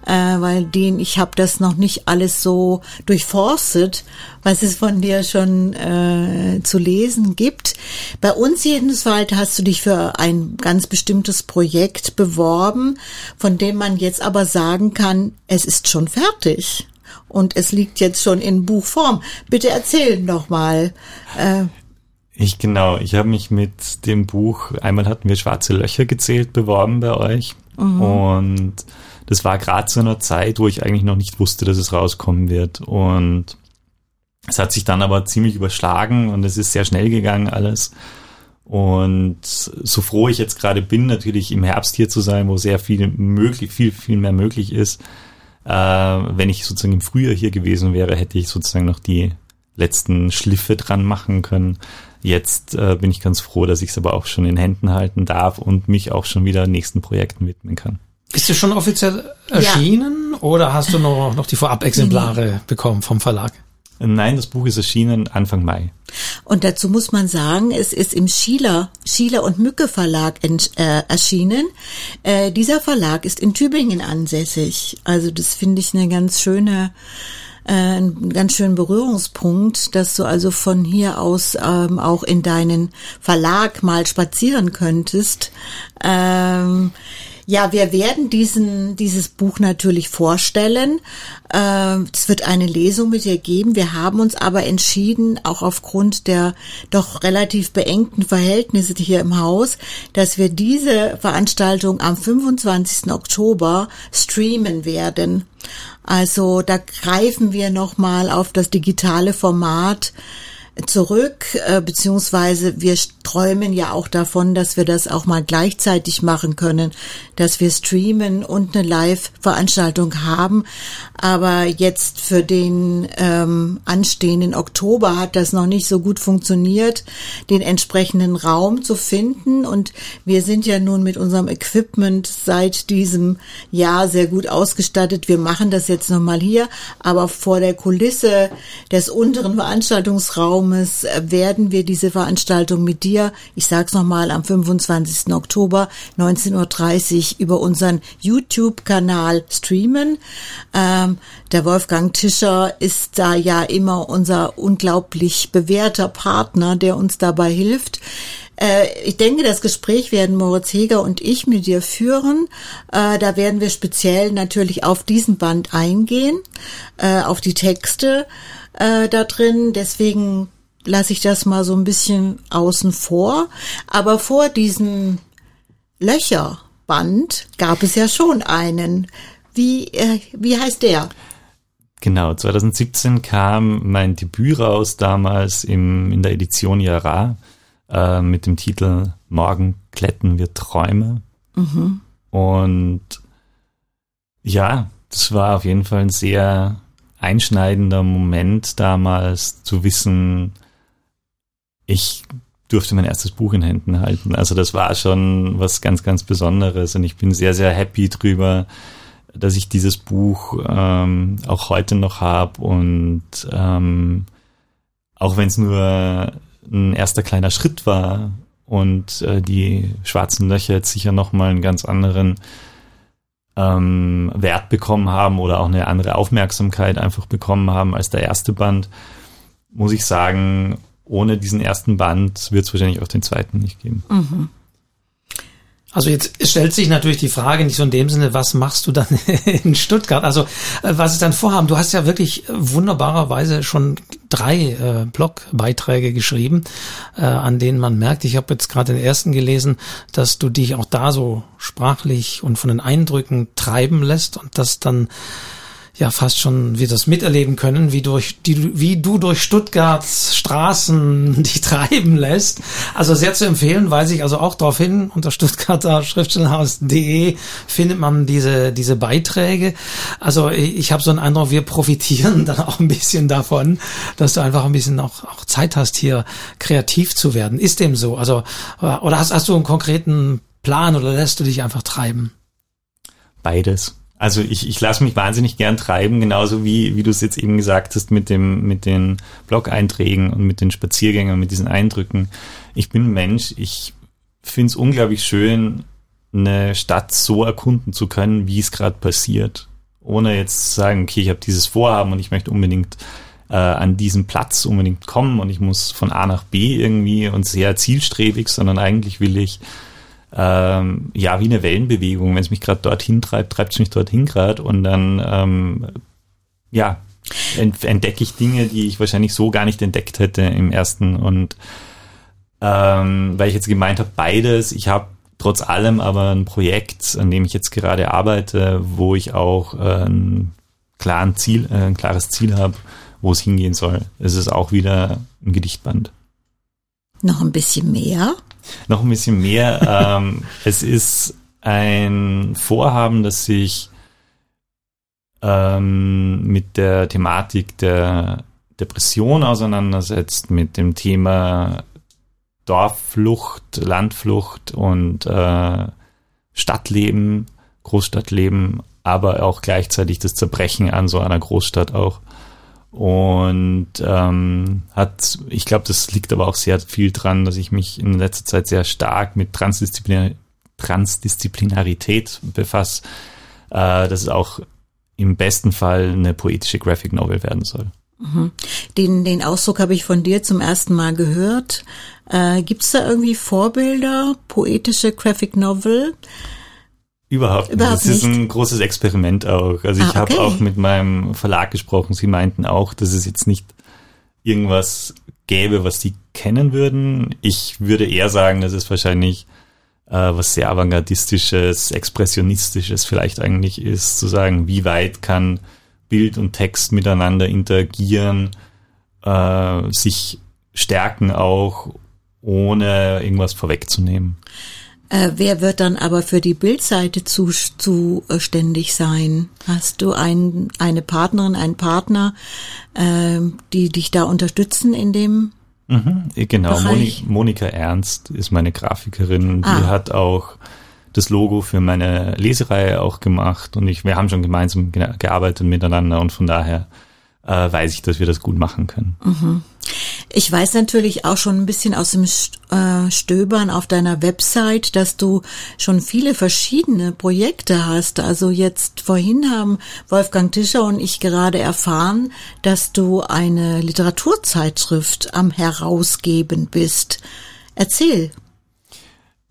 äh, weil den ich habe das noch nicht alles so durchforstet, was es von dir schon äh, zu lesen gibt. Bei uns jedenfalls hast du dich für ein ganz bestimmtes Projekt beworben, von dem man jetzt aber sagen kann, es ist schon fertig und es liegt jetzt schon in Buchform. Bitte erzähl doch mal. Äh, ich genau, ich habe mich mit dem Buch, einmal hatten wir Schwarze Löcher gezählt, beworben bei euch. Mhm. Und das war gerade zu einer Zeit, wo ich eigentlich noch nicht wusste, dass es rauskommen wird. Und es hat sich dann aber ziemlich überschlagen und es ist sehr schnell gegangen alles. Und so froh ich jetzt gerade bin, natürlich im Herbst hier zu sein, wo sehr viel möglich, viel, viel mehr möglich ist. Äh, wenn ich sozusagen im Frühjahr hier gewesen wäre, hätte ich sozusagen noch die letzten Schliffe dran machen können. Jetzt äh, bin ich ganz froh, dass ich es aber auch schon in Händen halten darf und mich auch schon wieder nächsten Projekten widmen kann. Ist es schon offiziell erschienen ja. oder hast du noch, noch die Vorab-Exemplare mhm. bekommen vom Verlag? Nein, das Buch ist erschienen Anfang Mai. Und dazu muss man sagen, es ist im Schieler, Schieler und Mücke Verlag äh, erschienen. Äh, dieser Verlag ist in Tübingen ansässig. Also das finde ich eine ganz schöne äh, einen ganz schönen Berührungspunkt, dass du also von hier aus ähm, auch in deinen Verlag mal spazieren könntest. Ähm, ja, wir werden diesen, dieses Buch natürlich vorstellen. Ähm, es wird eine Lesung mit dir geben. Wir haben uns aber entschieden, auch aufgrund der doch relativ beengten Verhältnisse hier im Haus, dass wir diese Veranstaltung am 25. Oktober streamen werden. Also da greifen wir nochmal auf das digitale Format zurück, äh, beziehungsweise wir träumen ja auch davon, dass wir das auch mal gleichzeitig machen können, dass wir streamen und eine Live-Veranstaltung haben. Aber jetzt für den ähm, anstehenden Oktober hat das noch nicht so gut funktioniert, den entsprechenden Raum zu finden. Und wir sind ja nun mit unserem Equipment seit diesem Jahr sehr gut ausgestattet. Wir machen das jetzt nochmal hier, aber vor der Kulisse des unteren Veranstaltungsraums Thomas, werden wir diese Veranstaltung mit dir, ich sag's nochmal, am 25. Oktober 19.30 Uhr über unseren YouTube-Kanal streamen. Ähm, der Wolfgang Tischer ist da ja immer unser unglaublich bewährter Partner, der uns dabei hilft. Äh, ich denke, das Gespräch werden Moritz Heger und ich mit dir führen. Äh, da werden wir speziell natürlich auf diesen Band eingehen, äh, auf die Texte da drin. Deswegen lasse ich das mal so ein bisschen außen vor. Aber vor diesem Löcherband gab es ja schon einen. Wie, äh, wie heißt der? Genau, 2017 kam mein Debüt raus, damals im, in der Edition Yara äh, mit dem Titel Morgen kletten wir Träume. Mhm. Und ja, das war auf jeden Fall ein sehr einschneidender Moment damals zu wissen, ich durfte mein erstes Buch in Händen halten. Also das war schon was ganz, ganz Besonderes und ich bin sehr, sehr happy drüber, dass ich dieses Buch ähm, auch heute noch habe und ähm, auch wenn es nur ein erster kleiner Schritt war und äh, die schwarzen Löcher jetzt sicher nochmal einen ganz anderen ähm, Wert bekommen haben oder auch eine andere Aufmerksamkeit einfach bekommen haben als der erste Band, muss ich sagen, ohne diesen ersten Band wird es wahrscheinlich auch den zweiten nicht geben. Mhm. Also jetzt stellt sich natürlich die Frage nicht so in dem Sinne, was machst du dann in Stuttgart? Also äh, was ist dein Vorhaben? Du hast ja wirklich wunderbarerweise schon drei äh, Blogbeiträge geschrieben, äh, an denen man merkt, ich habe jetzt gerade den ersten gelesen, dass du dich auch da so sprachlich und von den Eindrücken treiben lässt und das dann ja fast schon wir das miterleben können, wie durch die, wie du durch Stuttgarts Straßen dich treiben lässt. Also sehr zu empfehlen, weise ich also auch darauf hin, unter stuttgarter Schriftstellerhaus.de findet man diese, diese Beiträge. Also ich, habe so einen Eindruck, wir profitieren dann auch ein bisschen davon, dass du einfach ein bisschen auch, auch Zeit hast, hier kreativ zu werden. Ist dem so? Also, oder hast, hast du einen konkreten Plan oder lässt du dich einfach treiben? Beides. Also ich, ich lasse mich wahnsinnig gern treiben, genauso wie, wie du es jetzt eben gesagt hast mit dem, mit den Blog-Einträgen und mit den Spaziergängen, mit diesen Eindrücken. Ich bin ein Mensch, ich finde es unglaublich schön, eine Stadt so erkunden zu können, wie es gerade passiert. Ohne jetzt zu sagen, okay, ich habe dieses Vorhaben und ich möchte unbedingt äh, an diesen Platz unbedingt kommen und ich muss von A nach B irgendwie und sehr zielstrebig, sondern eigentlich will ich ähm, ja, wie eine Wellenbewegung. Wenn es mich gerade dorthin treibt, treibt es mich dorthin gerade und dann, ähm, ja, entdecke ich Dinge, die ich wahrscheinlich so gar nicht entdeckt hätte im ersten. Und ähm, weil ich jetzt gemeint habe, beides, ich habe trotz allem aber ein Projekt, an dem ich jetzt gerade arbeite, wo ich auch äh, ein, klaren Ziel, äh, ein klares Ziel habe, wo es hingehen soll. Es ist auch wieder ein Gedichtband. Noch ein bisschen mehr? Noch ein bisschen mehr. ähm, es ist ein Vorhaben, das sich ähm, mit der Thematik der Depression auseinandersetzt, mit dem Thema Dorfflucht, Landflucht und äh, Stadtleben, Großstadtleben, aber auch gleichzeitig das Zerbrechen an so einer Großstadt auch und ähm, hat, ich glaube, das liegt aber auch sehr viel dran, dass ich mich in letzter Zeit sehr stark mit Transdisziplinar Transdisziplinarität befasse, äh, dass es auch im besten Fall eine poetische Graphic Novel werden soll. Mhm. Den, den Ausdruck habe ich von dir zum ersten Mal gehört. Äh, Gibt es da irgendwie Vorbilder, poetische Graphic Novel? Überhaupt, Überhaupt nicht. Das ist ein großes Experiment auch. Also ich ah, okay. habe auch mit meinem Verlag gesprochen. Sie meinten auch, dass es jetzt nicht irgendwas gäbe, was sie kennen würden. Ich würde eher sagen, dass es wahrscheinlich äh, was sehr avantgardistisches, expressionistisches vielleicht eigentlich ist, zu sagen, wie weit kann Bild und Text miteinander interagieren, äh, sich stärken auch, ohne irgendwas vorwegzunehmen. Äh, wer wird dann aber für die Bildseite zuständig sein? Hast du ein, eine Partnerin, einen Partner, äh, die dich da unterstützen in dem? Mhm, genau, Moni Monika Ernst ist meine Grafikerin. Die ah. hat auch das Logo für meine Lesereihe auch gemacht und ich, wir haben schon gemeinsam gearbeitet miteinander und von daher äh, weiß ich, dass wir das gut machen können. Mhm. Ich weiß natürlich auch schon ein bisschen aus dem äh, Stöbern auf deiner Website, dass du schon viele verschiedene Projekte hast. Also jetzt vorhin haben Wolfgang Tischer und ich gerade erfahren, dass du eine Literaturzeitschrift am Herausgeben bist. Erzähl.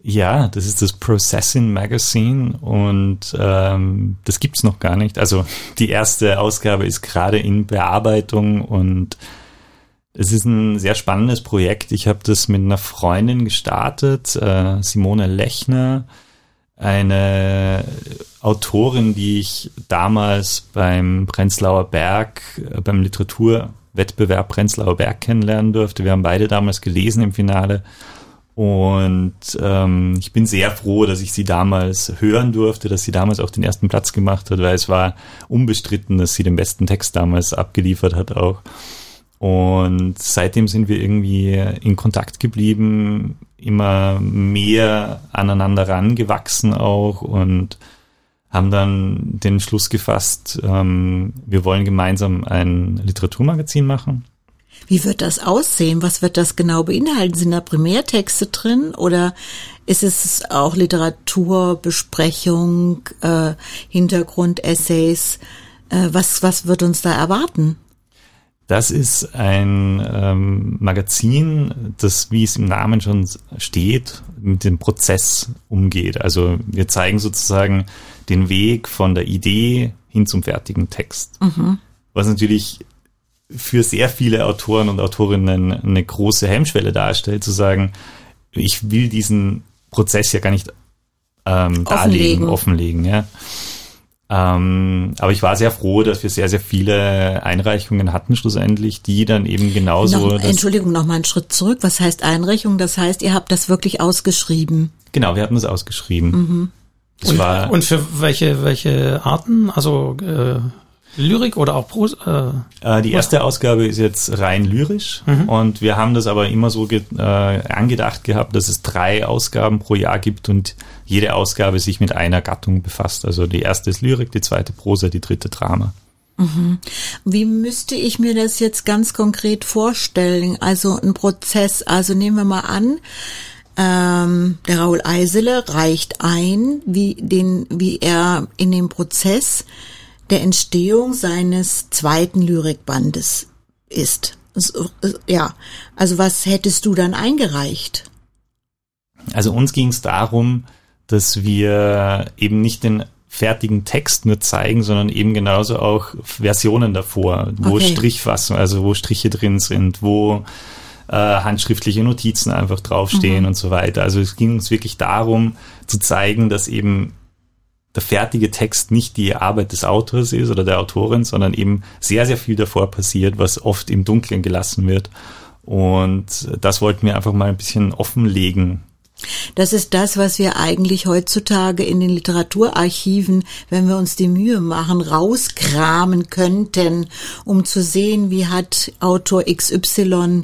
Ja, das ist das Processing Magazine und ähm, das gibt's noch gar nicht. Also die erste Ausgabe ist gerade in Bearbeitung und es ist ein sehr spannendes Projekt. Ich habe das mit einer Freundin gestartet, äh, Simone Lechner, eine Autorin, die ich damals beim Prenzlauer Berg, äh, beim Literaturwettbewerb Prenzlauer Berg kennenlernen durfte. Wir haben beide damals gelesen im Finale und ähm, ich bin sehr froh, dass ich sie damals hören durfte, dass sie damals auch den ersten Platz gemacht hat, weil es war unbestritten, dass sie den besten Text damals abgeliefert hat auch. Und seitdem sind wir irgendwie in Kontakt geblieben, immer mehr aneinander rangewachsen auch und haben dann den Schluss gefasst, ähm, wir wollen gemeinsam ein Literaturmagazin machen wie wird das aussehen? Was wird das genau beinhalten? Sind da Primärtexte drin oder ist es auch Literaturbesprechung, äh, Hintergrundessays? Äh, was, was wird uns da erwarten? Das ist ein ähm, Magazin, das, wie es im Namen schon steht, mit dem Prozess umgeht. Also wir zeigen sozusagen den Weg von der Idee hin zum fertigen Text. Mhm. Was natürlich für sehr viele Autoren und Autorinnen eine große Hemmschwelle darstellt, zu sagen, ich will diesen Prozess ja gar nicht ähm, darlegen, offenlegen. Ja. Ähm, aber ich war sehr froh, dass wir sehr, sehr viele Einreichungen hatten schlussendlich, die dann eben genauso. Noch, Entschuldigung, noch mal einen Schritt zurück. Was heißt Einreichung? Das heißt, ihr habt das wirklich ausgeschrieben. Genau, wir hatten das ausgeschrieben. Mhm. Das und, war, und für welche, welche Arten? Also äh, Lyrik oder auch Prosa? Äh, äh, die erste Ausgabe ist jetzt rein lyrisch mhm. und wir haben das aber immer so äh, angedacht gehabt, dass es drei Ausgaben pro Jahr gibt und jede Ausgabe sich mit einer Gattung befasst. Also die erste ist Lyrik, die zweite Prosa, die dritte Drama. Mhm. Wie müsste ich mir das jetzt ganz konkret vorstellen? Also ein Prozess, also nehmen wir mal an, ähm, der Raul Eisele reicht ein, wie, den, wie er in dem Prozess der Entstehung seines zweiten Lyrikbandes ist. Ja, also was hättest du dann eingereicht? Also uns ging es darum, dass wir eben nicht den fertigen Text nur zeigen, sondern eben genauso auch Versionen davor, wo okay. Strichfassung, also wo Striche drin sind, wo äh, handschriftliche Notizen einfach draufstehen mhm. und so weiter. Also es ging uns wirklich darum zu zeigen, dass eben der fertige Text nicht die Arbeit des Autors ist oder der Autorin, sondern eben sehr, sehr viel davor passiert, was oft im Dunkeln gelassen wird. Und das wollten wir einfach mal ein bisschen offenlegen, das ist das, was wir eigentlich heutzutage in den Literaturarchiven, wenn wir uns die Mühe machen, rauskramen könnten, um zu sehen, wie hat Autor XY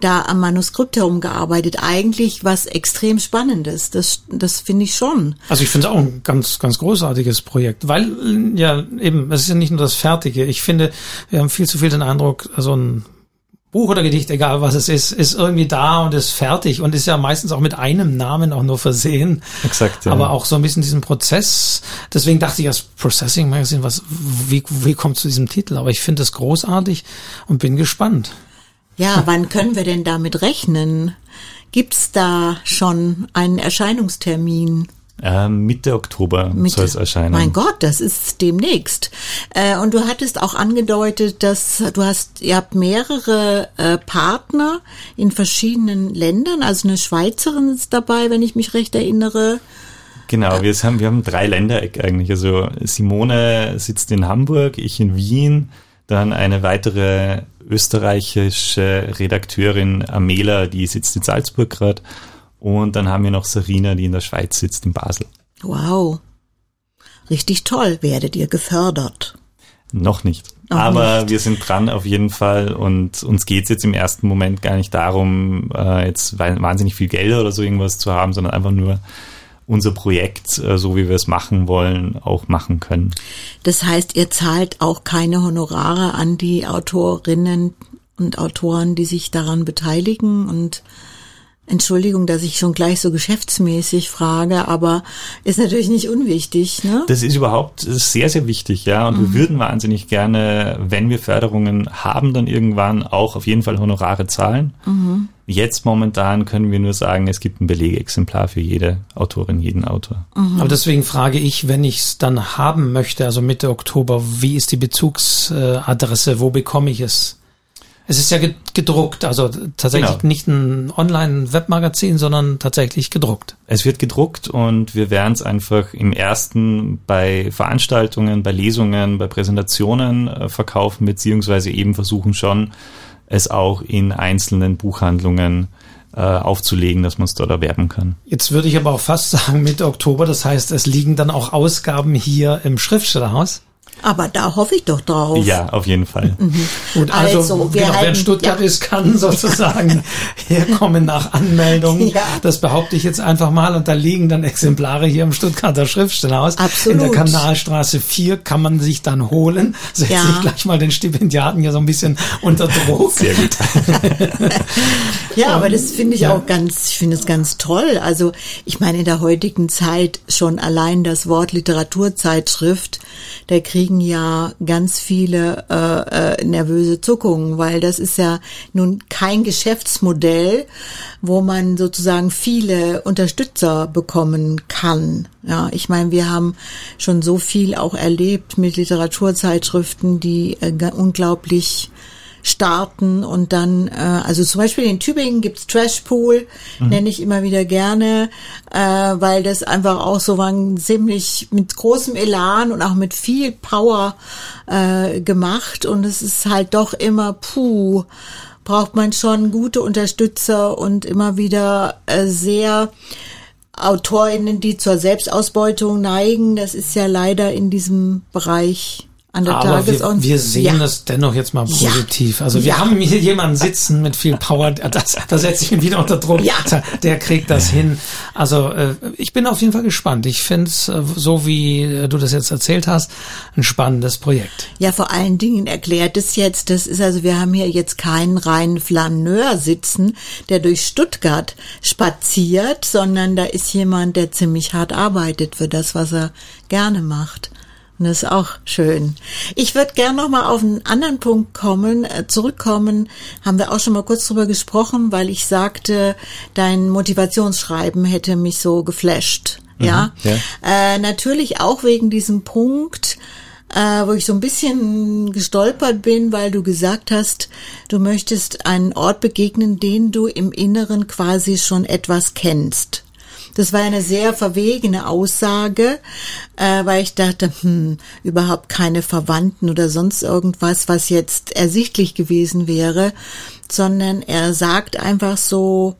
da am Manuskript herumgearbeitet. Eigentlich was extrem Spannendes. Das, das finde ich schon. Also ich finde es auch ein ganz, ganz großartiges Projekt, weil ja eben, es ist ja nicht nur das Fertige. Ich finde, wir haben viel zu viel den Eindruck, so ein Buch oder Gedicht, egal was es ist, ist irgendwie da und ist fertig und ist ja meistens auch mit einem Namen auch nur versehen. Exakt. Ja. Aber auch so ein bisschen diesen Prozess. Deswegen dachte ich, das Processing Magazine, was, wie, wie kommt zu diesem Titel? Aber ich finde es großartig und bin gespannt. Ja, wann können wir denn damit rechnen? Gibt's da schon einen Erscheinungstermin? Äh, Mitte Oktober soll es erscheinen. Mein Gott, das ist demnächst. Äh, und du hattest auch angedeutet, dass du hast, ihr habt mehrere äh, Partner in verschiedenen Ländern. Also eine Schweizerin ist dabei, wenn ich mich recht erinnere. Genau, wir haben, wir haben drei Ländereck eigentlich. Also Simone sitzt in Hamburg, ich in Wien, dann eine weitere österreichische Redakteurin Amela, die sitzt in Salzburg gerade und dann haben wir noch Sarina, die in der Schweiz sitzt, in Basel. Wow. Richtig toll. Werdet ihr gefördert? Noch nicht. Noch Aber nicht. wir sind dran auf jeden Fall und uns geht's jetzt im ersten Moment gar nicht darum, äh, jetzt wahnsinnig viel Geld oder so irgendwas zu haben, sondern einfach nur unser Projekt, äh, so wie wir es machen wollen, auch machen können. Das heißt, ihr zahlt auch keine Honorare an die Autorinnen und Autoren, die sich daran beteiligen und Entschuldigung, dass ich schon gleich so geschäftsmäßig frage, aber ist natürlich nicht unwichtig. Ne? Das ist überhaupt sehr, sehr wichtig, ja. Und mhm. wir würden wahnsinnig gerne, wenn wir Förderungen haben, dann irgendwann auch auf jeden Fall Honorare zahlen. Mhm. Jetzt momentan können wir nur sagen, es gibt ein Belegexemplar für jede Autorin, jeden Autor. Mhm. Aber deswegen frage ich, wenn ich es dann haben möchte, also Mitte Oktober, wie ist die Bezugsadresse, wo bekomme ich es? Es ist ja gedruckt, also tatsächlich genau. nicht ein Online-Webmagazin, sondern tatsächlich gedruckt. Es wird gedruckt und wir werden es einfach im ersten bei Veranstaltungen, bei Lesungen, bei Präsentationen äh, verkaufen, beziehungsweise eben versuchen schon, es auch in einzelnen Buchhandlungen äh, aufzulegen, dass man es dort erwerben kann. Jetzt würde ich aber auch fast sagen Mitte Oktober, das heißt, es liegen dann auch Ausgaben hier im Schriftstellerhaus. Aber da hoffe ich doch drauf. Ja, auf jeden Fall. Mhm. Gut, also, also genau, halten, wer in Stuttgart ja. ist, kann sozusagen herkommen nach Anmeldung. Ja. Das behaupte ich jetzt einfach mal. Und da liegen dann Exemplare hier im Stuttgarter Schriftstellerhaus. Absolut. In der Kanalstraße 4 kann man sich dann holen. Setze ja. ich gleich mal den Stipendiaten hier so ein bisschen unter Druck. Sehr gut. ja, aber das finde ich ja. auch ganz, ich finde es ganz toll. Also ich meine, in der heutigen Zeit schon allein das Wort Literaturzeitschrift, der Krieg kriegen ja ganz viele äh, äh, nervöse Zuckungen, weil das ist ja nun kein Geschäftsmodell, wo man sozusagen viele Unterstützer bekommen kann. Ja, ich meine, wir haben schon so viel auch erlebt mit Literaturzeitschriften, die äh, unglaublich starten und dann, äh, also zum Beispiel in Tübingen gibt's Trashpool, mhm. nenne ich immer wieder gerne, äh, weil das einfach auch so war ziemlich mit großem Elan und auch mit viel Power äh, gemacht und es ist halt doch immer, puh, braucht man schon gute Unterstützer und immer wieder äh, sehr AutorInnen, die zur Selbstausbeutung neigen. Das ist ja leider in diesem Bereich an der Aber wir, wir sehen ja. das dennoch jetzt mal positiv. Ja. Also wir ja. haben hier jemanden sitzen mit viel Power, das, da setze ich ihn wieder unter Druck. Ja. Der kriegt das hin. Also äh, ich bin auf jeden Fall gespannt. Ich finde es, äh, so wie äh, du das jetzt erzählt hast, ein spannendes Projekt. Ja, vor allen Dingen erklärt es jetzt, das ist also, wir haben hier jetzt keinen reinen Flaneur sitzen, der durch Stuttgart spaziert, sondern da ist jemand, der ziemlich hart arbeitet für das, was er gerne macht. Und das ist auch schön. Ich würde gern noch mal auf einen anderen Punkt kommen, äh, zurückkommen. Haben wir auch schon mal kurz drüber gesprochen, weil ich sagte, dein Motivationsschreiben hätte mich so geflasht. Mhm, ja, ja. Äh, natürlich auch wegen diesem Punkt, äh, wo ich so ein bisschen gestolpert bin, weil du gesagt hast, du möchtest einen Ort begegnen, den du im Inneren quasi schon etwas kennst. Das war eine sehr verwegene Aussage, äh, weil ich dachte, hm, überhaupt keine Verwandten oder sonst irgendwas, was jetzt ersichtlich gewesen wäre, sondern er sagt einfach so,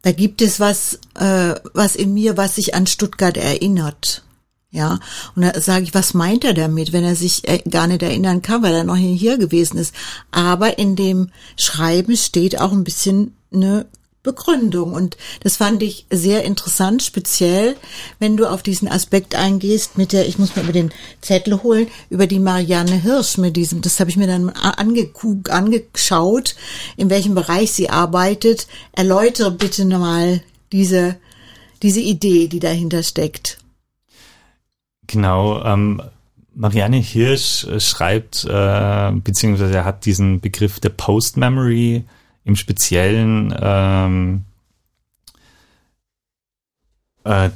da gibt es was, äh, was in mir, was sich an Stuttgart erinnert. Ja, und da sage ich, was meint er damit, wenn er sich äh, gar nicht erinnern kann, weil er noch nie hier gewesen ist. Aber in dem Schreiben steht auch ein bisschen eine Begründung. Und das fand ich sehr interessant, speziell, wenn du auf diesen Aspekt eingehst mit der, ich muss mir über den Zettel holen, über die Marianne Hirsch mit diesem, das habe ich mir dann ange angeschaut, in welchem Bereich sie arbeitet. Erläutere bitte nochmal diese, diese Idee, die dahinter steckt. Genau, ähm, Marianne Hirsch schreibt, äh, beziehungsweise hat diesen Begriff der Post-Memory im Speziellen ähm, äh,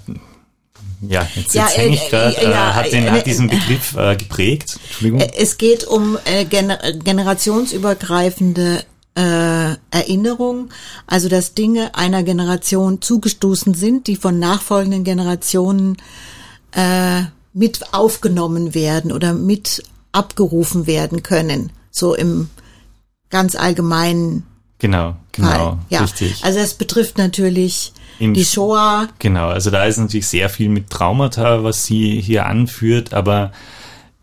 ja, jetzt, ja, jetzt hänge ich gerade, äh, ja, hat, den, hat diesen Begriff äh, geprägt. Entschuldigung. Es geht um äh, gener generationsübergreifende äh, Erinnerung, also dass Dinge einer Generation zugestoßen sind, die von nachfolgenden Generationen äh, mit aufgenommen werden oder mit abgerufen werden können, so im ganz allgemeinen Genau, genau, ja. richtig. Also es betrifft natürlich Im, die Shoah. Genau, also da ist natürlich sehr viel mit Traumata, was sie hier anführt, aber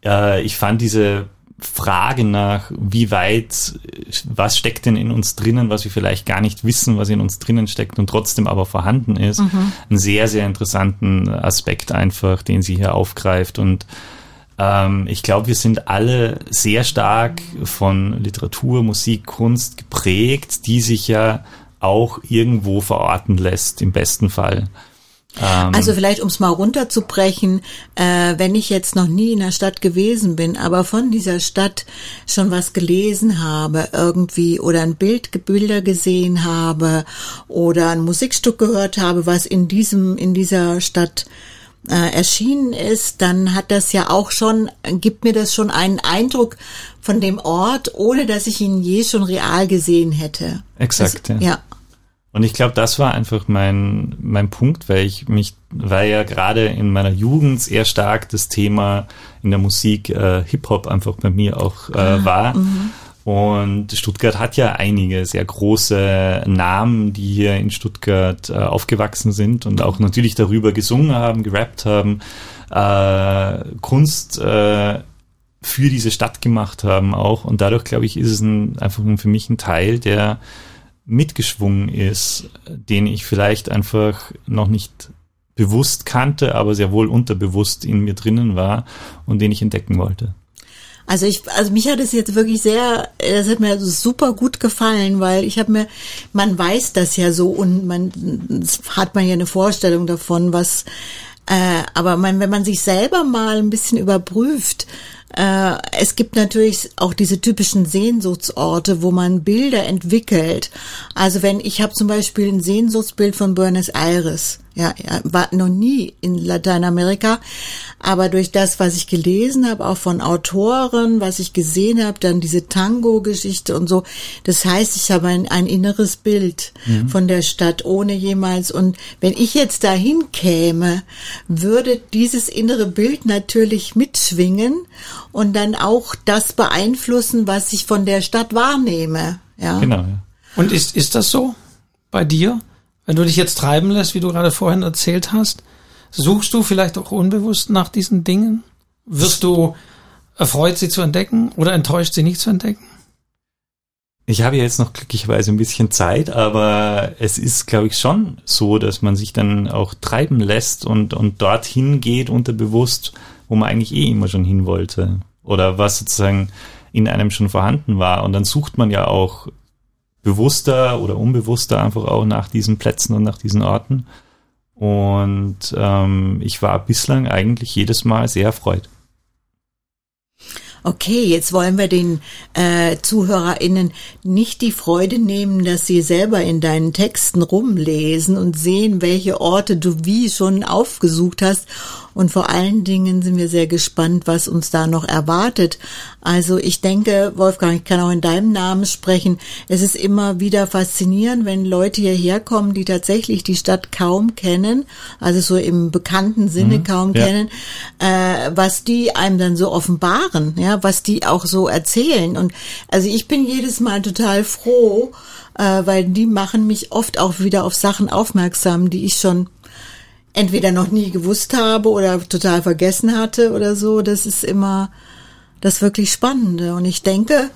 äh, ich fand diese Frage nach, wie weit, was steckt denn in uns drinnen, was wir vielleicht gar nicht wissen, was in uns drinnen steckt und trotzdem aber vorhanden ist, mhm. einen sehr, sehr interessanten Aspekt einfach, den sie hier aufgreift und Ähm, ich glaube, wir sind alle sehr stark von Literatur, Musik, Kunst geprägt, die sich ja auch irgendwo verorten lässt, im besten Fall. Ähm, also vielleicht, um es mal runterzubrechen, äh, wenn ich jetzt noch nie in der Stadt gewesen bin, aber von dieser Stadt schon was gelesen habe irgendwie oder ein Bild, Bilder gesehen habe oder ein Musikstück gehört habe, was in diesem, in dieser Stadt äh, erschienen ist, dann hat das ja auch schon, gibt mir das schon einen Eindruck von dem Ort, ohne dass ich ihn je schon real gesehen hätte. Exakt, das, ja. ja. Und ich glaube, das war einfach mein, mein Punkt, weil ich mich, weil ja gerade in meiner Jugend sehr stark das Thema in der Musik äh, Hip-Hop einfach bei mir auch äh, ah, war. Mhm. Und Stuttgart hat ja einige sehr große Namen, die hier in Stuttgart äh, aufgewachsen sind und auch natürlich darüber gesungen haben, gerappt haben, äh, Kunst äh, für diese Stadt gemacht haben auch. Und dadurch, glaube ich, ist es ein, einfach für mich ein Teil, der mitgeschwungen ist, den ich vielleicht einfach noch nicht bewusst kannte, aber sehr wohl unterbewusst in mir drinnen war und den ich entdecken wollte. Also ich, also mich hat es jetzt wirklich sehr, das hat mir super gut gefallen, weil ich habe mir, man weiß das ja so und man hat man ja eine Vorstellung davon, was, äh, aber man, wenn man sich selber mal ein bisschen überprüft, äh, es gibt natürlich auch diese typischen Sehnsuchtsorte, wo man Bilder entwickelt. Also wenn ich habe zum Beispiel ein Sehnsuchtsbild von Buenos Aires. Ja, war noch nie in Lateinamerika, aber durch das, was ich gelesen habe, auch von Autoren, was ich gesehen habe, dann diese Tango-Geschichte und so, das heißt, ich habe ein, ein inneres Bild mhm. von der Stadt, ohne jemals. Und wenn ich jetzt dahin käme, würde dieses innere Bild natürlich mitschwingen und dann auch das beeinflussen, was ich von der Stadt wahrnehme. Ja. Genau. Ja. Und ist, ist das so bei dir? Wenn du dich jetzt treiben lässt, wie du gerade vorhin erzählt hast, suchst du vielleicht auch unbewusst nach diesen Dingen? Wirst du erfreut, sie zu entdecken oder enttäuscht, sie nicht zu entdecken? Ich habe jetzt noch glücklicherweise ein bisschen Zeit, aber es ist, glaube ich, schon so, dass man sich dann auch treiben lässt und, und dorthin geht unterbewusst, wo man eigentlich eh immer schon hin wollte. Oder was sozusagen in einem schon vorhanden war. Und dann sucht man ja auch bewusster oder unbewusster einfach auch nach diesen Plätzen und nach diesen Orten. Und ähm, ich war bislang eigentlich jedes Mal sehr erfreut. Okay, jetzt wollen wir den äh, ZuhörerInnen nicht die Freude nehmen, dass sie selber in deinen Texten rumlesen und sehen, welche Orte du wie schon aufgesucht hast und vor allen Dingen sind wir sehr gespannt, was uns da noch erwartet. Also ich denke, Wolfgang, ich kann auch in deinem Namen sprechen. Es ist immer wieder faszinierend, wenn Leute hierher kommen, die tatsächlich die Stadt kaum kennen, also so im bekannten Sinne mhm, kaum ja. kennen, äh, was die einem dann so offenbaren, ja, was die auch so erzählen. Und also ich bin jedes Mal total froh, äh, weil die machen mich oft auch wieder auf Sachen aufmerksam, die ich schon entweder noch nie gewusst habe oder total vergessen hatte oder so. Das ist immer das wirklich Spannende. Und ich denke,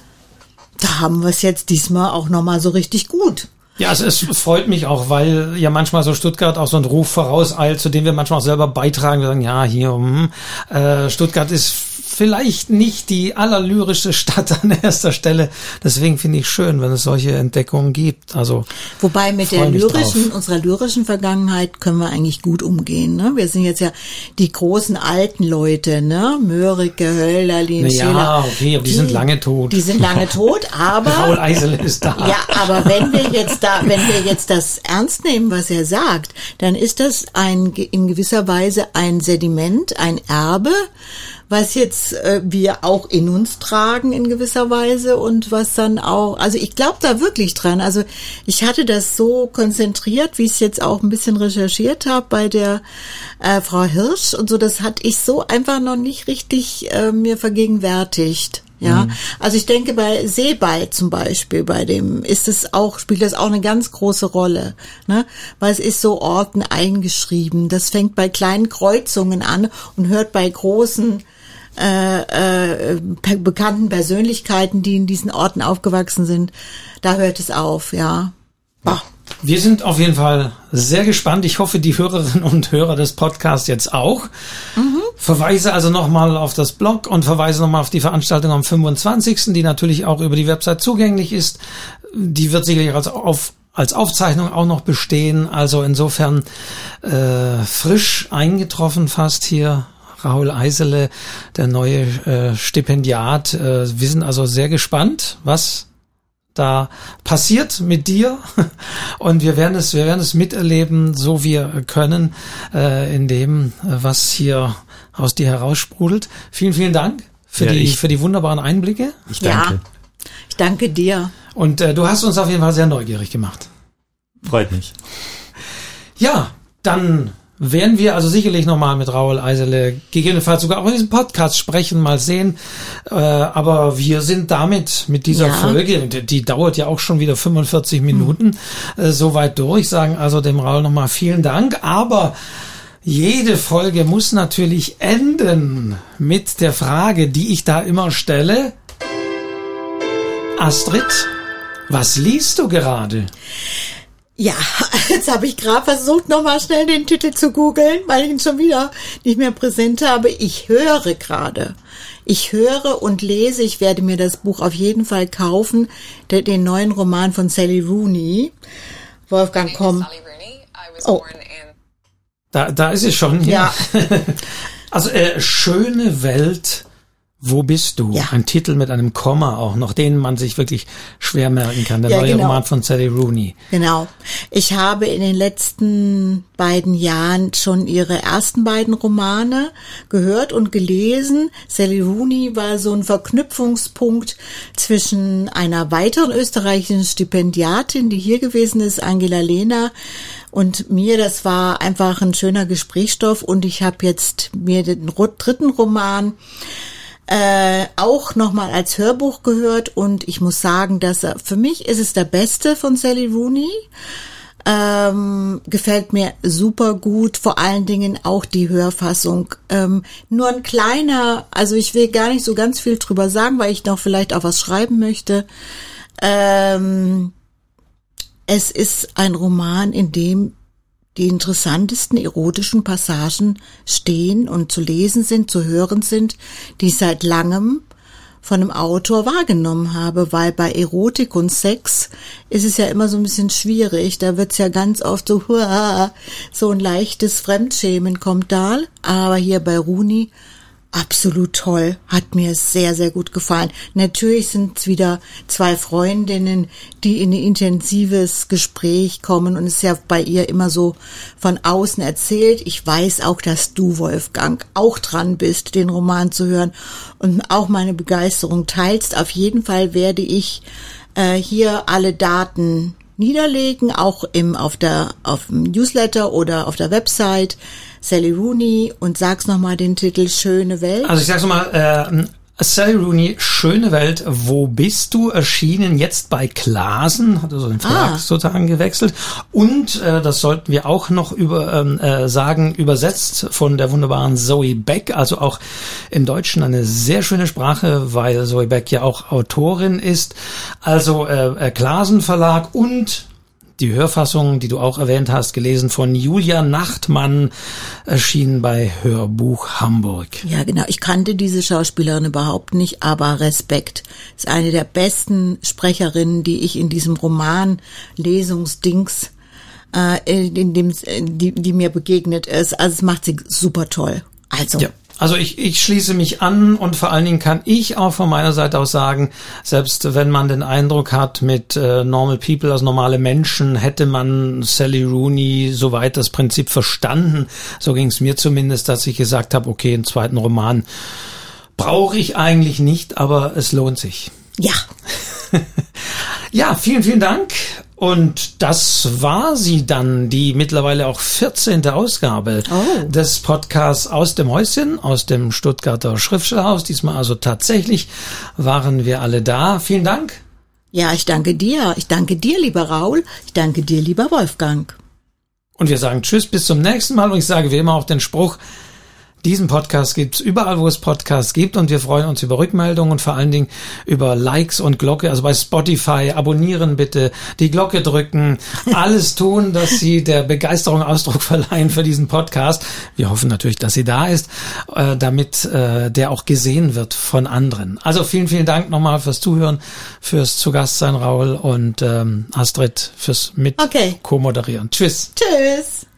da haben wir es jetzt diesmal auch nochmal so richtig gut. Ja, also es freut mich auch, weil ja manchmal so Stuttgart auch so ein Ruf vorauseilt, zu dem wir manchmal auch selber beitragen. Wir sagen, ja, hier, hm, äh, Stuttgart ist vielleicht nicht die allerlyrische Stadt an erster Stelle. Deswegen finde ich schön, wenn es solche Entdeckungen gibt. Also wobei mit der lyrischen, drauf. unserer lyrischen Vergangenheit können wir eigentlich gut umgehen. Ne? Wir sind jetzt ja die großen alten Leute, ne? Mörike, Hölderlin, ja, Schiller. Okay, aber die, die, sind lange tot. Die sind lange tot, aber Raul Eisel ist da. Ja, aber wenn wir jetzt da, wenn wir jetzt das ernst nehmen, was er sagt, dann ist das ein in gewisser Weise ein Sediment, ein Erbe, was jetzt äh, wir auch in uns tragen in gewisser Weise und was dann auch, also ich glaube da wirklich dran. Also ich hatte das so konzentriert, wie ich es jetzt auch ein bisschen recherchiert habe bei der äh, Frau Hirsch und so, das hatte ich so einfach noch nicht richtig äh, mir vergegenwärtigt. Ja, mhm. also ich denke bei Seeball zum Beispiel, bei dem ist es auch, spielt das auch eine ganz große Rolle, ne? Weil es ist so Orten eingeschrieben. Das fängt bei kleinen Kreuzungen an und hört bei großen äh, äh, bekannten Persönlichkeiten, die in diesen Orten aufgewachsen sind. Da hört es auf, ja. Bah. Wir sind auf jeden Fall sehr gespannt. Ich hoffe, die Hörerinnen und Hörer des Podcasts jetzt auch. Mhm. Verweise also nochmal auf das Blog und verweise nochmal auf die Veranstaltung am 25., die natürlich auch über die Website zugänglich ist. Die wird sicherlich als auf als Aufzeichnung auch noch bestehen. Also insofern äh, frisch eingetroffen fast hier Raoul Eisele, der neue äh, Stipendiat. Äh, wir sind also sehr gespannt, was da passiert mit dir. Und wir werden es wir werden es miterleben so wir können äh, in dem äh, was hier aus dir heraussprudelt. Vielen vielen Dank für ja, die ich, für die wunderbaren Einblicke. Ich danke. Ja, ich danke dir. Und äh, du hast uns auf jeden Fall sehr neugierig gemacht. Freut mich. Ja dann werden wir also sicherlich nochmal mit Raoul Eisele gegebenenfalls sogar auch in diesem Podcast sprechen, mal sehen. Äh, aber wir sind damit mit dieser ja. Folge, die, die, dauert ja auch schon wieder 45 Minuten, mhm. äh, soweit durch, sagen also dem Raoul nochmal vielen Dank. Aber jede Folge muss natürlich enden mit der Frage, die ich da immer stelle. Astrid, was liest du gerade? Ja, jetzt habe ich gerade versucht, nochmal schnell den Titel zu googeln, weil ich ihn schon wieder nicht mehr präsent habe. Ich höre gerade. Ich höre und lese, ich werde mir das Buch auf jeden Fall kaufen, den, den neuen Roman von Sally Rooney. Wolfgang, komm. Oh. Da, da ist es schon. Ja. ja. also äh, schöne Welt wo bist du? Ja. Ein Titel mit einem Komma auch noch, den man sich wirklich schwer merken kann. Der ja, neue genau. Roman von Sally Rooney. Genau. Ich habe in den letzten beiden Jahren schon ihre ersten beiden Romane gehört und gelesen. Sally Rooney war so ein Verknüpfungspunkt zwischen einer weiteren österreichischen Stipendiatin, die hier gewesen ist, Angela Lehner, und mir, das war einfach ein schöner Gesprächsstoff und ich habe jetzt mir den dritten Roman äh, auch nochmal als Hörbuch gehört und ich muss sagen, dass er, für mich ist es der beste von Sally Rooney. Ähm, gefällt mir super gut, vor allen Dingen auch die Hörfassung. Ähm, nur ein kleiner, also ich will gar nicht so ganz viel drüber sagen, weil ich noch vielleicht auch was schreiben möchte. Ähm, es ist ein Roman, in dem die interessantesten erotischen Passagen stehen und zu lesen sind, zu hören sind, die ich seit langem von einem Autor wahrgenommen habe, weil bei Erotik und Sex ist es ja immer so ein bisschen schwierig. Da wird's ja ganz oft so, so ein leichtes Fremdschämen kommt da. Aber hier bei Runi absolut toll. Hat mir sehr, sehr gut gefallen. Natürlich sind es wieder zwei Freundinnen, die in ein intensives Gespräch kommen und es ist ja bei ihr immer so von außen erzählt. Ich weiß auch, dass du, Wolfgang, auch dran bist, den Roman zu hören und auch meine Begeisterung teilst. Auf jeden Fall werde ich äh, hier alle Daten niederlegen, auch im, auf der, auf dem Newsletter oder auf der Website Sally Rooney und sag's nochmal den Titel Schöne Welt. Also ich sag's nochmal, äh, Sally Rooney, Schöne Welt, wo bist du? Erschienen jetzt bei Klasen, hat also den Verlag ah. sozusagen gewechselt. Und äh, das sollten wir auch noch über ähm, äh, sagen, übersetzt von der wunderbaren Zoe Beck, also auch im Deutschen eine sehr schöne Sprache, weil Zoe Beck ja auch Autorin ist. Also äh, äh Klasen Verlag und die Hörfassung, die du auch erwähnt hast, gelesen von Julia Nachtmann, erschienen bei Hörbuch Hamburg. Ja, genau. Ich kannte diese Schauspielerin überhaupt nicht, aber Respekt. Ist eine der besten Sprecherinnen, die ich in diesem Roman Lesungsdings äh, in dem, die, die mir begegnet ist. Also es macht sie super toll. Also. Ja. Also ich, ich schließe mich an und vor allen Dingen kann ich auch von meiner Seite aus sagen, selbst wenn man den Eindruck hat, mit äh, Normal People, also normale Menschen, hätte man Sally Rooney soweit das Prinzip verstanden. So ging es mir zumindest, dass ich gesagt habe, okay, einen zweiten Roman brauche ich eigentlich nicht, aber es lohnt sich. Ja. ja, vielen, vielen Dank. Und das war sie dann, die mittlerweile auch 14. Ausgabe oh. des Podcasts aus dem Häuschen, aus dem Stuttgarter Schriftstellerhaus. Diesmal also tatsächlich waren wir alle da. Vielen Dank. Ja, ich danke dir. Ich danke dir, lieber Raul. Ich danke dir, lieber Wolfgang. Und wir sagen Tschüss, bis zum nächsten Mal. Und ich sage wie immer auch den Spruch, Diesen Podcast gibt's überall, wo es Podcasts gibt und wir freuen uns über Rückmeldungen und vor allen Dingen über Likes und Glocke. Also bei Spotify abonnieren bitte, die Glocke drücken, alles tun, dass Sie der Begeisterung Ausdruck verleihen für diesen Podcast. Wir hoffen natürlich, dass sie da ist, äh, damit äh, der auch gesehen wird von anderen. Also vielen, vielen Dank nochmal fürs Zuhören, fürs Zugastsein, Raul und ähm, Astrid fürs mit Okay. Tschüss. Tschüss.